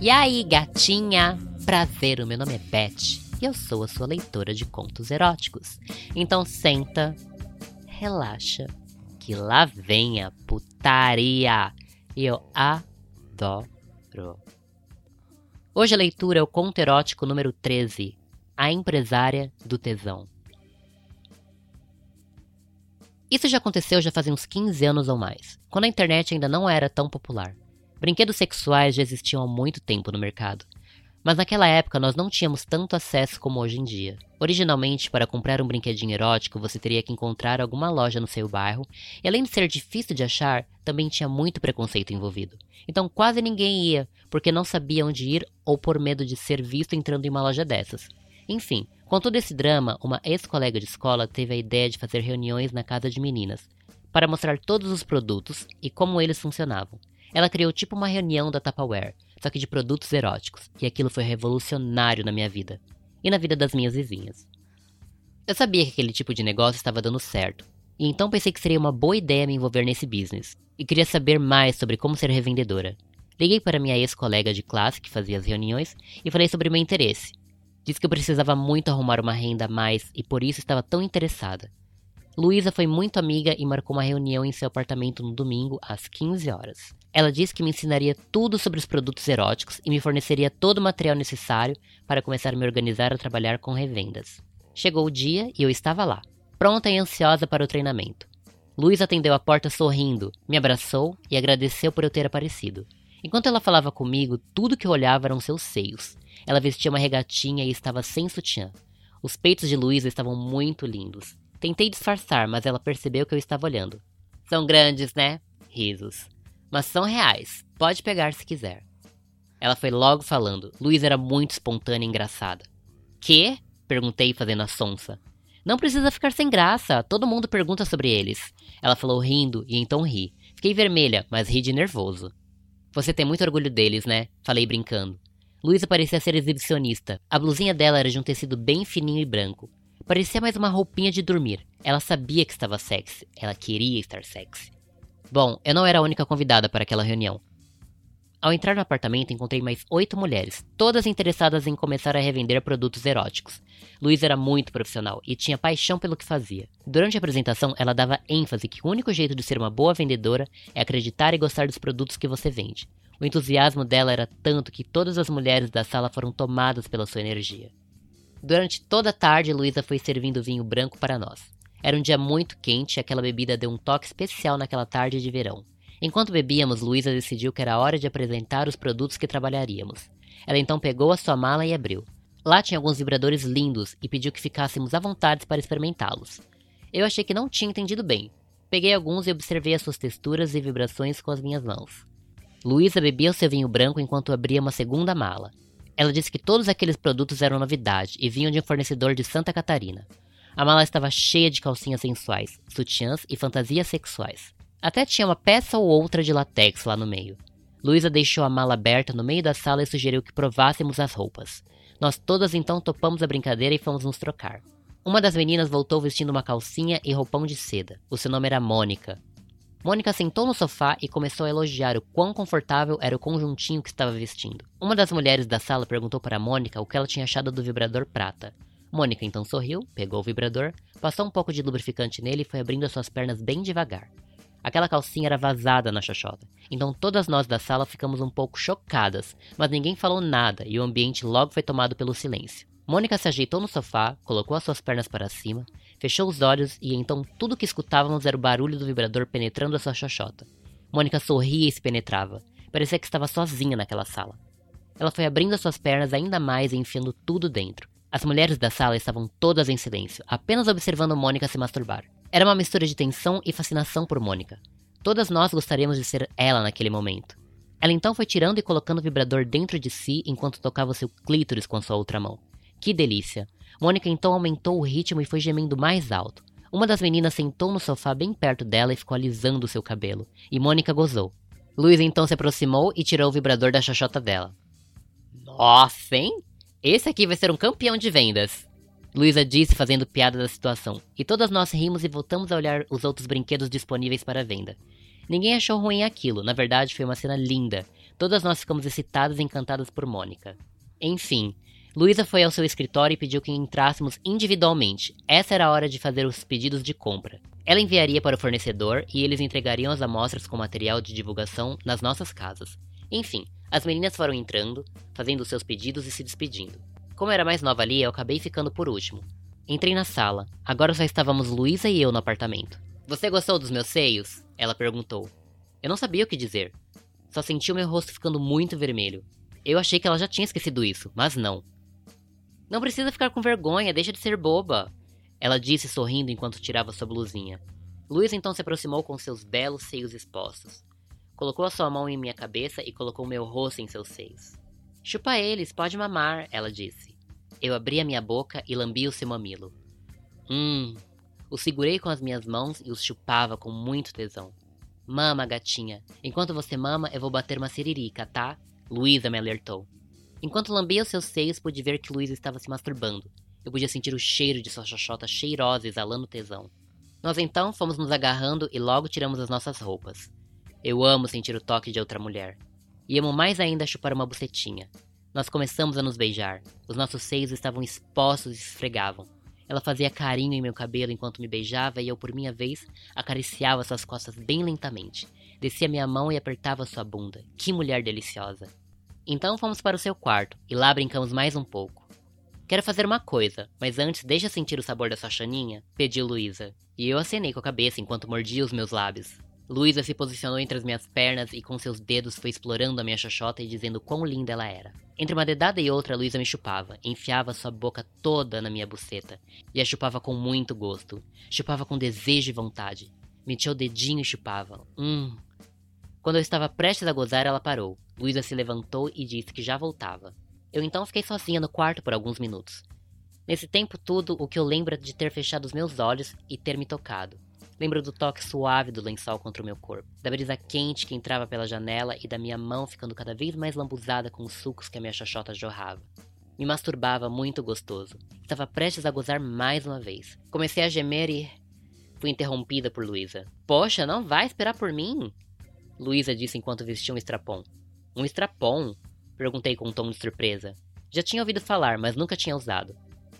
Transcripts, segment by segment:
E aí, gatinha? Prazer, o meu nome é Beth e eu sou a sua leitora de contos eróticos. Então senta, relaxa, que lá vem a putaria. Eu adoro. Hoje a leitura é o conto erótico número 13, A Empresária do Tesão. Isso já aconteceu já fazia uns 15 anos ou mais, quando a internet ainda não era tão popular. Brinquedos sexuais já existiam há muito tempo no mercado, mas naquela época nós não tínhamos tanto acesso como hoje em dia. Originalmente, para comprar um brinquedinho erótico, você teria que encontrar alguma loja no seu bairro, e além de ser difícil de achar, também tinha muito preconceito envolvido. Então quase ninguém ia, porque não sabia onde ir ou por medo de ser visto entrando em uma loja dessas. Enfim, com todo esse drama, uma ex-colega de escola teve a ideia de fazer reuniões na casa de meninas, para mostrar todos os produtos e como eles funcionavam. Ela criou tipo uma reunião da Tupperware, só que de produtos eróticos, e aquilo foi revolucionário na minha vida e na vida das minhas vizinhas. Eu sabia que aquele tipo de negócio estava dando certo, e então pensei que seria uma boa ideia me envolver nesse business, e queria saber mais sobre como ser revendedora. Liguei para minha ex-colega de classe que fazia as reuniões e falei sobre meu interesse. Disse que eu precisava muito arrumar uma renda a mais e por isso estava tão interessada. Luísa foi muito amiga e marcou uma reunião em seu apartamento no domingo, às 15 horas. Ela disse que me ensinaria tudo sobre os produtos eróticos e me forneceria todo o material necessário para começar a me organizar a trabalhar com revendas. Chegou o dia e eu estava lá, pronta e ansiosa para o treinamento. Luísa atendeu a porta sorrindo, me abraçou e agradeceu por eu ter aparecido. Enquanto ela falava comigo, tudo que eu olhava eram seus seios. Ela vestia uma regatinha e estava sem sutiã. Os peitos de Luísa estavam muito lindos. Tentei disfarçar, mas ela percebeu que eu estava olhando. São grandes, né? Risos. Mas são reais. Pode pegar se quiser. Ela foi logo falando. Luísa era muito espontânea e engraçada. Que? Perguntei, fazendo a sonsa. Não precisa ficar sem graça. Todo mundo pergunta sobre eles. Ela falou rindo e então ri. Fiquei vermelha, mas ri de nervoso. Você tem muito orgulho deles, né? Falei brincando. Luísa parecia ser exibicionista. A blusinha dela era de um tecido bem fininho e branco. Parecia mais uma roupinha de dormir. Ela sabia que estava sexy. Ela queria estar sexy. Bom, eu não era a única convidada para aquela reunião. Ao entrar no apartamento, encontrei mais oito mulheres, todas interessadas em começar a revender produtos eróticos. Luísa era muito profissional e tinha paixão pelo que fazia. Durante a apresentação, ela dava ênfase que o único jeito de ser uma boa vendedora é acreditar e gostar dos produtos que você vende. O entusiasmo dela era tanto que todas as mulheres da sala foram tomadas pela sua energia. Durante toda a tarde, Luísa foi servindo vinho branco para nós. Era um dia muito quente e aquela bebida deu um toque especial naquela tarde de verão. Enquanto bebíamos, Luísa decidiu que era hora de apresentar os produtos que trabalharíamos. Ela então pegou a sua mala e abriu. Lá tinha alguns vibradores lindos e pediu que ficássemos à vontade para experimentá-los. Eu achei que não tinha entendido bem. Peguei alguns e observei as suas texturas e vibrações com as minhas mãos. Luísa bebia o seu vinho branco enquanto abria uma segunda mala. Ela disse que todos aqueles produtos eram novidade e vinham de um fornecedor de Santa Catarina. A mala estava cheia de calcinhas sensuais, sutiãs e fantasias sexuais. Até tinha uma peça ou outra de latex lá no meio. Luísa deixou a mala aberta no meio da sala e sugeriu que provássemos as roupas. Nós todas então topamos a brincadeira e fomos nos trocar. Uma das meninas voltou vestindo uma calcinha e roupão de seda. O seu nome era Mônica. Mônica sentou no sofá e começou a elogiar o quão confortável era o conjuntinho que estava vestindo. Uma das mulheres da sala perguntou para Mônica o que ela tinha achado do vibrador prata. Mônica então sorriu, pegou o vibrador, passou um pouco de lubrificante nele e foi abrindo as suas pernas bem devagar. Aquela calcinha era vazada na xoxota, então todas nós da sala ficamos um pouco chocadas, mas ninguém falou nada e o ambiente logo foi tomado pelo silêncio. Mônica se ajeitou no sofá, colocou as suas pernas para cima, fechou os olhos e então tudo que escutávamos era o barulho do vibrador penetrando a sua xoxota. Mônica sorria e se penetrava. Parecia que estava sozinha naquela sala. Ela foi abrindo as suas pernas ainda mais e enfiando tudo dentro. As mulheres da sala estavam todas em silêncio, apenas observando Mônica se masturbar. Era uma mistura de tensão e fascinação por Mônica. Todas nós gostaríamos de ser ela naquele momento. Ela então foi tirando e colocando o vibrador dentro de si enquanto tocava seu clítoris com sua outra mão. Que delícia! Mônica então aumentou o ritmo e foi gemendo mais alto. Uma das meninas sentou no sofá bem perto dela e ficou alisando seu cabelo, e Mônica gozou. Luiz então se aproximou e tirou o vibrador da xoxota dela. Nossa, hein? Esse aqui vai ser um campeão de vendas. Luísa disse fazendo piada da situação, e todas nós rimos e voltamos a olhar os outros brinquedos disponíveis para venda. Ninguém achou ruim aquilo, na verdade foi uma cena linda. Todas nós ficamos excitadas e encantadas por Mônica. Enfim, Luísa foi ao seu escritório e pediu que entrássemos individualmente. Essa era a hora de fazer os pedidos de compra. Ela enviaria para o fornecedor e eles entregariam as amostras com material de divulgação nas nossas casas. Enfim, as meninas foram entrando, fazendo seus pedidos e se despedindo. Como era mais nova ali, eu acabei ficando por último. Entrei na sala. Agora só estávamos Luísa e eu no apartamento. Você gostou dos meus seios? Ela perguntou. Eu não sabia o que dizer. Só senti o meu rosto ficando muito vermelho. Eu achei que ela já tinha esquecido isso, mas não. Não precisa ficar com vergonha, deixa de ser boba. Ela disse sorrindo enquanto tirava sua blusinha. Luiz então se aproximou com seus belos seios expostos. Colocou a sua mão em minha cabeça e colocou meu rosto em seus seios. Chupa eles, pode mamar, ela disse. Eu abri a minha boca e lambi o seu mamilo. Hum. O segurei com as minhas mãos e os chupava com muito tesão. Mama, gatinha. Enquanto você mama, eu vou bater uma siririca, tá? Luísa me alertou. Enquanto lambia os seus seios, pude ver que Luísa estava se masturbando. Eu podia sentir o cheiro de sua xoxota cheirosa exalando tesão. Nós então fomos nos agarrando e logo tiramos as nossas roupas. Eu amo sentir o toque de outra mulher. E amo mais ainda chupar uma bucetinha. Nós começamos a nos beijar. Os nossos seios estavam expostos e se esfregavam. Ela fazia carinho em meu cabelo enquanto me beijava e eu, por minha vez, acariciava suas costas bem lentamente. Descia minha mão e apertava sua bunda. Que mulher deliciosa. Então fomos para o seu quarto e lá brincamos mais um pouco. Quero fazer uma coisa, mas antes deixa sentir o sabor da sua chaninha, pediu Luísa. E eu acenei com a cabeça enquanto mordia os meus lábios. Luísa se posicionou entre as minhas pernas e com seus dedos foi explorando a minha xoxota e dizendo quão linda ela era. Entre uma dedada e outra, Luísa me chupava, enfiava sua boca toda na minha buceta e a chupava com muito gosto. Chupava com desejo e vontade. Metia o dedinho e chupava. Hum. Quando eu estava prestes a gozar, ela parou. Luísa se levantou e disse que já voltava. Eu então fiquei sozinha no quarto por alguns minutos. Nesse tempo tudo, o que eu lembro é de ter fechado os meus olhos e ter me tocado. Lembro do toque suave do lençol contra o meu corpo, da brisa quente que entrava pela janela e da minha mão ficando cada vez mais lambuzada com os sucos que a minha xoxota jorrava. Me masturbava muito gostoso. Estava prestes a gozar mais uma vez. Comecei a gemer e. Fui interrompida por Luísa. Poxa, não vai esperar por mim? Luísa disse enquanto vestia um estrapão. Um estrapão? Perguntei com um tom de surpresa. Já tinha ouvido falar, mas nunca tinha usado.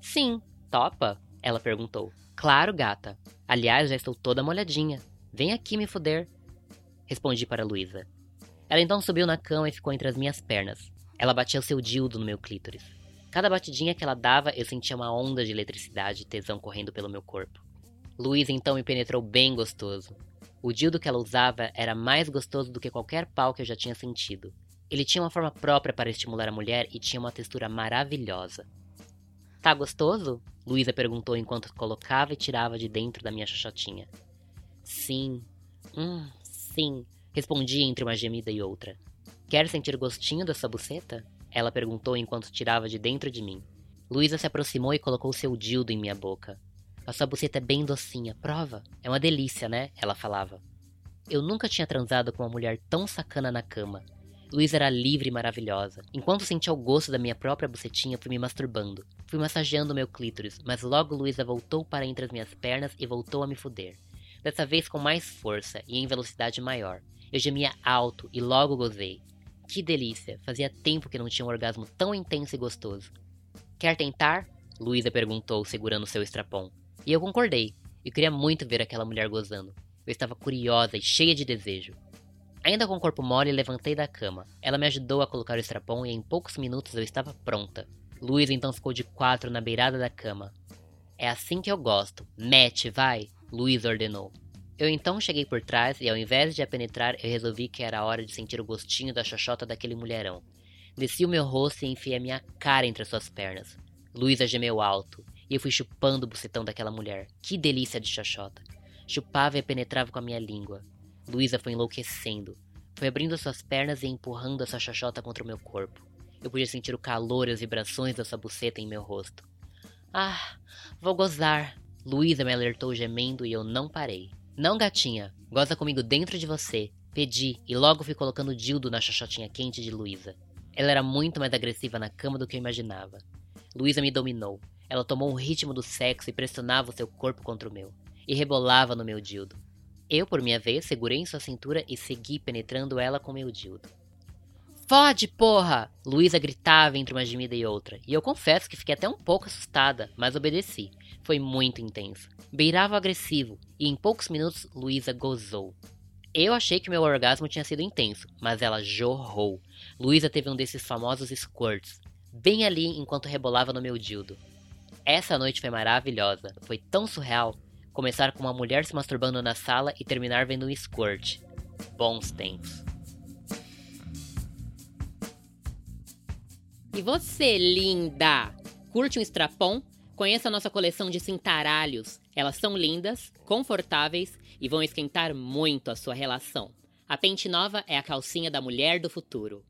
Sim, topa? Ela perguntou. Claro, gata. Aliás, já estou toda molhadinha. Vem aqui me foder. Respondi para Luísa. Ela então subiu na cama e ficou entre as minhas pernas. Ela batia o seu dildo no meu clítoris. Cada batidinha que ela dava, eu sentia uma onda de eletricidade e tesão correndo pelo meu corpo. Luísa então me penetrou bem gostoso. O dildo que ela usava era mais gostoso do que qualquer pau que eu já tinha sentido. Ele tinha uma forma própria para estimular a mulher e tinha uma textura maravilhosa. Tá gostoso? Luísa perguntou enquanto colocava e tirava de dentro da minha xoxotinha. Sim. Hum, sim. Respondi entre uma gemida e outra. Quer sentir gostinho da sua buceta? Ela perguntou enquanto tirava de dentro de mim. Luísa se aproximou e colocou seu dildo em minha boca. A sua buceta é bem docinha, prova. É uma delícia, né? Ela falava. Eu nunca tinha transado com uma mulher tão sacana na cama. Luísa era livre e maravilhosa. Enquanto sentia o gosto da minha própria bucetinha, fui me masturbando. Fui massageando meu clítoris, mas logo Luísa voltou para entre as minhas pernas e voltou a me foder. Dessa vez com mais força e em velocidade maior. Eu gemia alto e logo gozei. Que delícia! Fazia tempo que não tinha um orgasmo tão intenso e gostoso. Quer tentar? Luísa perguntou, segurando seu estrapão. E eu concordei. Eu queria muito ver aquela mulher gozando. Eu estava curiosa e cheia de desejo. Ainda com o corpo mole, levantei da cama. Ela me ajudou a colocar o estrapão e em poucos minutos eu estava pronta. Luiz então ficou de quatro na beirada da cama. É assim que eu gosto. Mete, vai! Luiz ordenou. Eu então cheguei por trás e ao invés de a penetrar, eu resolvi que era hora de sentir o gostinho da xoxota daquele mulherão. Desci o meu rosto e enfiei a minha cara entre as suas pernas. Luísa gemeu alto, e eu fui chupando o bucetão daquela mulher. Que delícia de xoxota. Chupava e penetrava com a minha língua. Luísa foi enlouquecendo. Foi abrindo suas pernas e empurrando a sua xoxota contra o meu corpo. Eu podia sentir o calor e as vibrações da sua buceta em meu rosto. Ah, vou gozar. Luísa me alertou gemendo e eu não parei. Não, gatinha, goza comigo dentro de você. Pedi e logo fui colocando o dildo na xoxotinha quente de Luísa. Ela era muito mais agressiva na cama do que eu imaginava. Luísa me dominou. Ela tomou o ritmo do sexo e pressionava o seu corpo contra o meu. E rebolava no meu dildo. Eu, por minha vez, segurei em sua cintura e segui penetrando ela com meu dildo. Fode, porra! Luísa gritava entre uma gemida e outra, e eu confesso que fiquei até um pouco assustada, mas obedeci. Foi muito intenso. Beirava agressivo, e em poucos minutos Luísa gozou. Eu achei que meu orgasmo tinha sido intenso, mas ela jorrou. Luísa teve um desses famosos squirts, bem ali enquanto rebolava no meu dildo. Essa noite foi maravilhosa, foi tão surreal. Começar com uma mulher se masturbando na sala e terminar vendo um squirt. Bons tempos. E você, linda? Curte um strapon? Conheça a nossa coleção de cintaralhos. Elas são lindas, confortáveis e vão esquentar muito a sua relação. A Pente Nova é a calcinha da mulher do futuro.